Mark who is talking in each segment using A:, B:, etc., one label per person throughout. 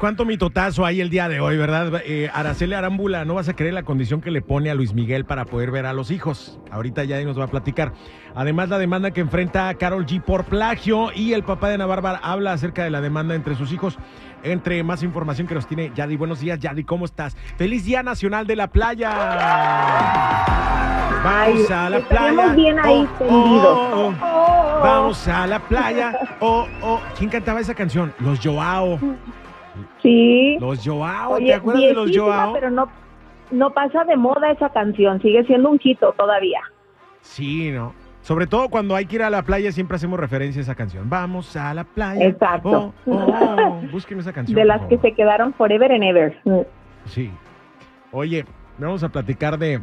A: Cuánto mitotazo hay el día de hoy, ¿verdad? Eh, Araceli Arámbula, no vas a creer la condición que le pone a Luis Miguel para poder ver a los hijos. Ahorita ya nos va a platicar. Además, la demanda que enfrenta a Carol G por plagio y el papá de Ana Bárbara habla acerca de la demanda entre sus hijos. Entre más información que nos tiene Yadi. Buenos días, Yadi, ¿cómo estás? ¡Feliz Día Nacional de la Playa! Vamos a la playa.
B: bien ahí
A: oh, oh, oh. Vamos a la playa. Oh, oh. ¿Quién cantaba esa canción? Los Joao.
B: Sí.
A: Los Joao, ¿te acuerdas de los Joao?
B: Pero no, no pasa de moda esa canción, sigue siendo un chito todavía.
A: Sí, ¿no? Sobre todo cuando hay que ir a la playa, siempre hacemos referencia a esa canción. Vamos a la playa.
B: Exacto.
A: Oh, oh, busquen esa canción.
B: De las que se quedaron forever and ever.
A: Sí. Oye, vamos a platicar de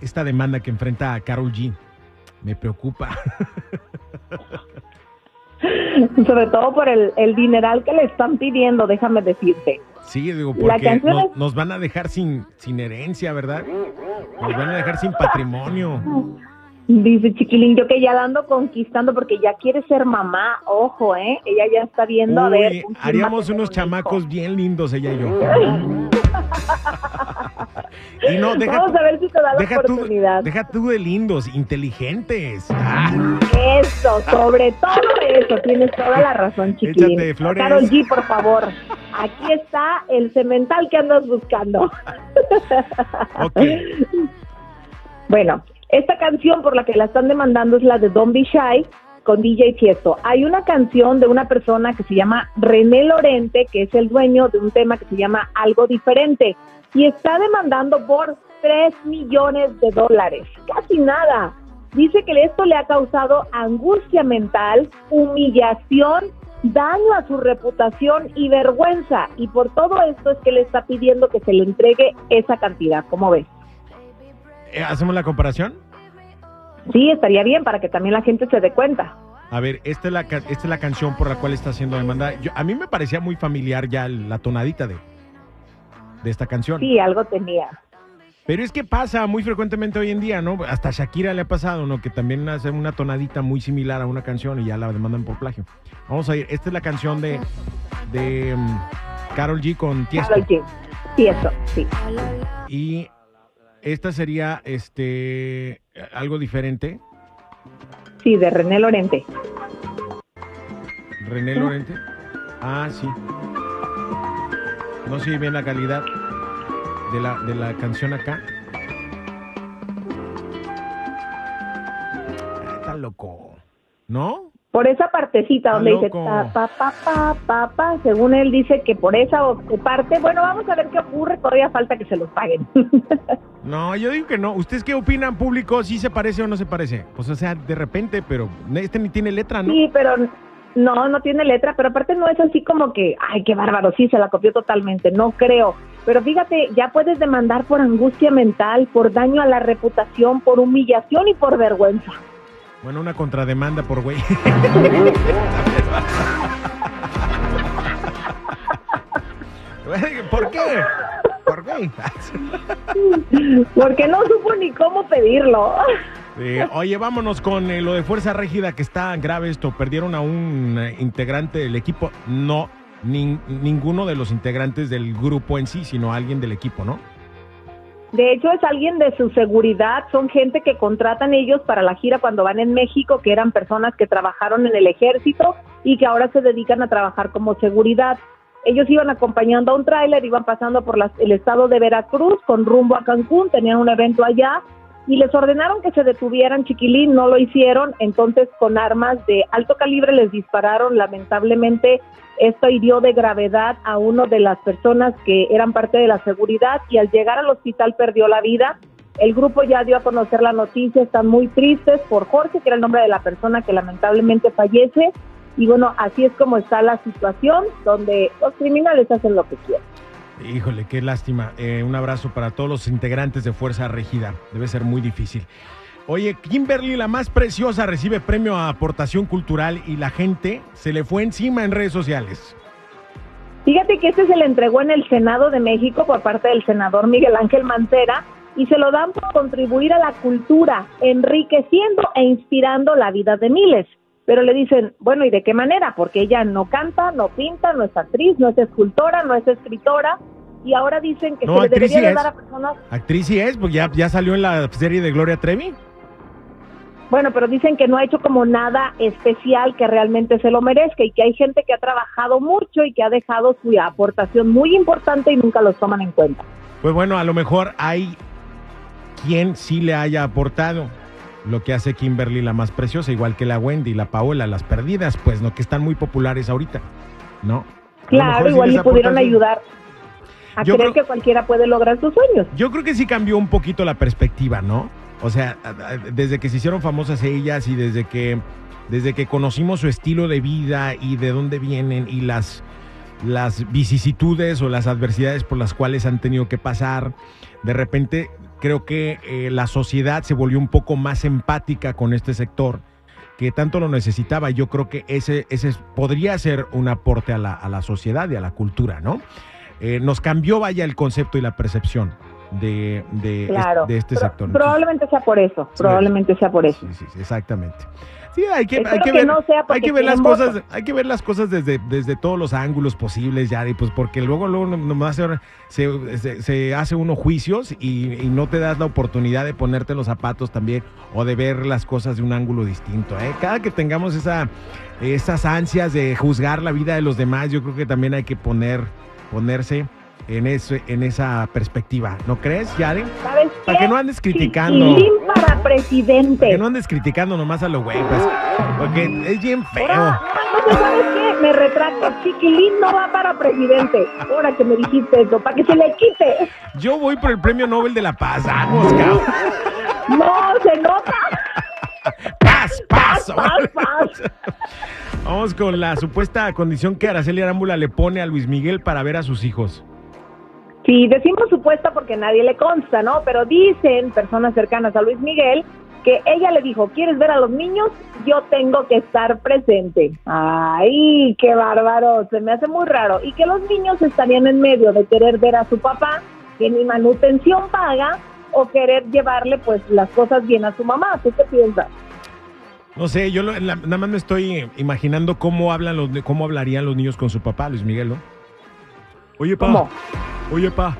A: esta demanda que enfrenta a Carol G. Me preocupa.
B: Sobre todo por el, el, dineral que le están pidiendo, déjame decirte.
A: Sí, digo, porque nos, nos, van a dejar sin, sin herencia, ¿verdad? Nos van a dejar sin patrimonio.
B: Dice Chiquilín, yo que ya la ando conquistando porque ya quiere ser mamá, ojo, ¿eh? Ella ya está viendo a ver.
A: Haríamos unos chamacos bien lindos, ella y yo. y no, deja,
B: Vamos a ver si te da la oportunidad.
A: deja tú de lindos, inteligentes.
B: Eso, sobre todo eso, tienes toda la razón, Chiquilín.
A: Échate, Flores.
B: Carol G, por favor. Aquí está el cemental que andas buscando. Bueno, esta canción por la que la están demandando es la de Don't Be Shy con DJ. Hay una canción de una persona que se llama René Lorente, que es el dueño de un tema que se llama Algo Diferente, y está demandando por 3 millones de dólares. Casi nada. Dice que esto le ha causado angustia mental, humillación, daño a su reputación y vergüenza. Y por todo esto es que le está pidiendo que se le entregue esa cantidad. ¿Cómo ves?
A: ¿Hacemos la comparación?
B: Sí, estaría bien para que también la gente se dé cuenta.
A: A ver, esta es la, esta es la canción por la cual está siendo demandada. Yo, a mí me parecía muy familiar ya la tonadita de, de esta canción.
B: Sí, algo tenía.
A: Pero es que pasa muy frecuentemente hoy en día, ¿no? Hasta Shakira le ha pasado, ¿no? Que también hace una tonadita muy similar a una canción y ya la demandan por plagio. Vamos a ir. Esta es la canción de, de um, Carol G con Tiesto.
B: Carol G. Tiesto, sí.
A: Y esta sería este algo diferente.
B: Sí, de René Lorente.
A: René Lorente. Ah, sí. No sé bien la calidad de la, de la canción acá. Ah, está loco. ¿No?
B: Por esa partecita donde dice pa, pa, pa, pa, pa, según él dice que por esa parte, bueno, vamos a ver qué ocurre, todavía falta que se los paguen.
A: no, yo digo que no. ¿Ustedes qué opinan, público? ¿Si se parece o no se parece? Pues o sea, de repente, pero este ni tiene letra, ¿no?
B: Sí, pero no, no tiene letra, pero aparte no es así como que, ay, qué bárbaro, sí, se la copió totalmente, no creo. Pero fíjate, ya puedes demandar por angustia mental, por daño a la reputación, por humillación y por vergüenza.
A: Bueno, una contrademanda por güey. ¿Por qué? ¿Por qué?
B: Porque no supo ni cómo pedirlo.
A: oye, vámonos con eh, lo de Fuerza Régida, que está grave esto. Perdieron a un eh, integrante del equipo. No, ninguno de los integrantes del grupo en sí, sino alguien del equipo, ¿no?
B: De hecho, es alguien de su seguridad, son gente que contratan ellos para la gira cuando van en México, que eran personas que trabajaron en el ejército y que ahora se dedican a trabajar como seguridad. Ellos iban acompañando a un tráiler, iban pasando por el estado de Veracruz con rumbo a Cancún, tenían un evento allá y les ordenaron que se detuvieran, chiquilín, no lo hicieron, entonces con armas de alto calibre les dispararon, lamentablemente esto hirió de gravedad a uno de las personas que eran parte de la seguridad y al llegar al hospital perdió la vida. El grupo ya dio a conocer la noticia, están muy tristes por Jorge, que era el nombre de la persona que lamentablemente fallece. Y bueno, así es como está la situación, donde los criminales hacen lo que quieren.
A: Híjole, qué lástima. Eh, un abrazo para todos los integrantes de Fuerza Regida. Debe ser muy difícil. Oye, Kimberly, la más preciosa, recibe premio a aportación cultural y la gente se le fue encima en redes sociales.
B: Fíjate que este se le entregó en el Senado de México por parte del senador Miguel Ángel Mancera y se lo dan por contribuir a la cultura, enriqueciendo e inspirando la vida de miles. pero le dicen, bueno, ¿y de qué manera? Porque ella no canta, no pinta, no es actriz, no es escultora, no es escritora, y ahora dicen que
A: No,
B: se le debería
A: sí
B: de dar a personas,
A: Actriz sí es, pues ya, ya salió en la serie de Gloria Trevi.
B: bueno, pero dicen que no ha hecho como nada especial que realmente se lo merezca y que hay gente que ha trabajado mucho y que ha dejado su aportación muy importante y nunca los toman en cuenta.
A: Pues bueno, a lo mejor hay quien sí le haya aportado lo que hace Kimberly la más preciosa, igual que la Wendy, la Paola, las perdidas, pues no, que están muy populares ahorita, ¿no? A
B: Claro,
A: sí
B: igual le pudieron ayudar a
A: Yo
B: creer
A: creo-
B: que cualquiera puede lograr sus sueños.
A: Yo creo que sí cambió un poquito la perspectiva, ¿no? O sea, desde que se hicieron famosas ellas y desde que, desde que conocimos su estilo de vida y de dónde vienen y las, las vicisitudes o las adversidades por las cuales han tenido que pasar, de repente creo que eh, la sociedad se volvió un poco más empática con este sector que tanto lo necesitaba. Yo creo que ese, ese podría ser un aporte a la, a la sociedad y a la cultura, ¿no? Eh, nos cambió, vaya, el concepto y la percepción de, de,
B: Claro.
A: es- de este
B: Pro-
A: sector.
B: probablemente sea por eso,
A: Sí.
B: probablemente sea por eso.
A: Sí, sí, sí, exactamente. Sí, hay que, hay que
B: que
A: ver,
B: no
A: hay que ver las cosas, hay que ver las cosas desde, desde todos los ángulos posibles, Yari, pues porque luego, luego no- nomás se, se, se- hace uno juicios y, y no te das la oportunidad de ponerte los zapatos también o de ver las cosas de un ángulo distinto. ¿eh? Cada que tengamos esa, esas ansias de juzgar la vida de los demás, yo creo que también hay que poner, ponerse en, ese, en esa perspectiva. ¿No crees?
B: ¿Sabes
A: Para que no andes criticando.
B: Chiquilín para presidente.
A: Que no andes criticando nomás a los güey, pues, porque es bien feo.
B: Ahora, no, ¿sabes qué? Me retracto. Chiquilín no va para presidente. Ahora que me dijiste eso, para que se le quite.
A: Yo voy por el premio Nobel de la Paz. Vamos, cabrón.
B: No, se nota.
A: Paz, paz.
B: Paz, paz.
A: Con la supuesta condición que Araceli Arámbula le pone a Luis Miguel para ver a sus hijos.
B: Sí, decimos supuesta porque nadie le consta, ¿no? Pero dicen personas cercanas a Luis Miguel que ella le dijo, ¿quieres ver a los niños? Yo tengo que estar presente. Ay, qué bárbaro, se me hace muy raro. Y que los niños estarían en medio de querer ver a su papá, que ni manutención paga, o querer llevarle pues las cosas bien a su mamá. ¿Tú qué piensas?
A: No sé, yo lo- la- nada más me estoy imaginando cómo hablan los, cómo hablarían los niños con su papá, Luis Miguel, ¿no? Oye, pa.
B: ¿Cómo?
A: Oye, pa.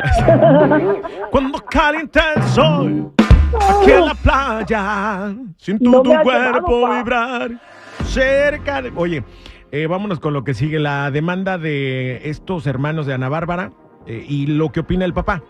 A: Cuando calienta el sol, aquí en la playa, siento
B: No
A: tu cuerpo vibrar cerca de... Oye, eh, vámonos con lo que sigue, la demanda de estos hermanos de Ana Bárbara eh, y lo que opina el papá.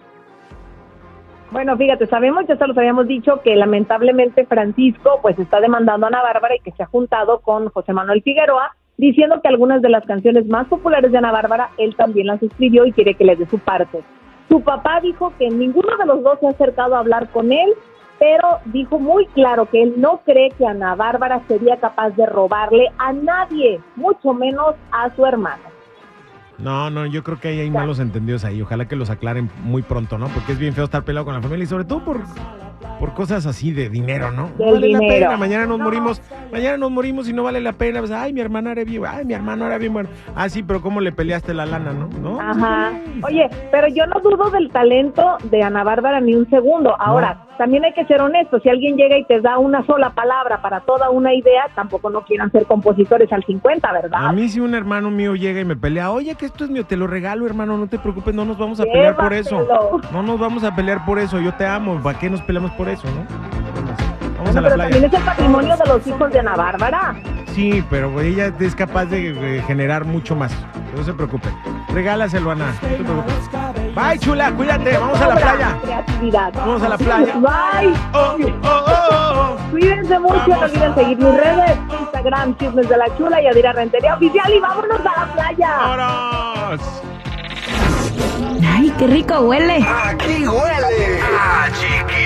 B: Bueno, fíjate, sabemos, ya se los habíamos dicho, que lamentablemente Francisco pues está demandando a Ana Bárbara y que se ha juntado con José Manuel Figueroa, diciendo que algunas de las canciones más populares de Ana Bárbara, él también las escribió y quiere que le dé su parte. Su papá dijo que ninguno de los dos se ha acercado a hablar con él, pero dijo muy claro que él no cree que Ana Bárbara sería capaz de robarle a nadie, mucho menos a su hermano.
A: No, no, yo creo que ahí hay malos entendidos ahí. Ojalá que los aclaren muy pronto, ¿no? Porque es bien feo estar peleado con la familia y sobre todo por, por cosas así de dinero, ¿no? Vale la pena. Mañana nos
B: No.
A: morimos, mañana nos morimos y no vale la pena. Pues, ay, mi hermana era bien, ay, mi hermano era bien bueno. Ah, sí, pero ¿cómo le peleaste la lana, no? ¿No?
B: Ajá. Oye, pero yo no dudo del talento de Ana Bárbara ni un segundo. Ahora, también hay que ser honestos. Si alguien llega y te da una sola palabra para toda una idea, tampoco no quieran ser compositores al 50, ¿verdad?
A: A mí si un hermano mío llega y me pelea, oye, que esto es mío, te lo regalo, hermano, no te preocupes, no nos vamos a pelear por eso. No nos vamos a pelear por eso, yo te amo, ¿para qué nos peleamos por eso, no? Vamos a la
B: pero
A: playa.
B: también es el patrimonio de los hijos de Ana Bárbara.
A: Sí, pero ella es capaz de eh, generar mucho más. No se preocupe. Regálaselo, Ana. No te preocupes. Bye, chula, cuídate. Vamos a la playa.
B: Creatividad.
A: Vamos a la playa.
B: Bye.
A: Oh, oh, oh, oh.
B: Cuídense mucho, no
A: Vamos.
B: olviden seguir mis redes, Instagram, Chismes de la Chula y Adira Rentería Oficial y vámonos a la playa.
A: ¡Vámonos!
C: Ay, qué rico huele.
D: Aquí huele a chiquilín.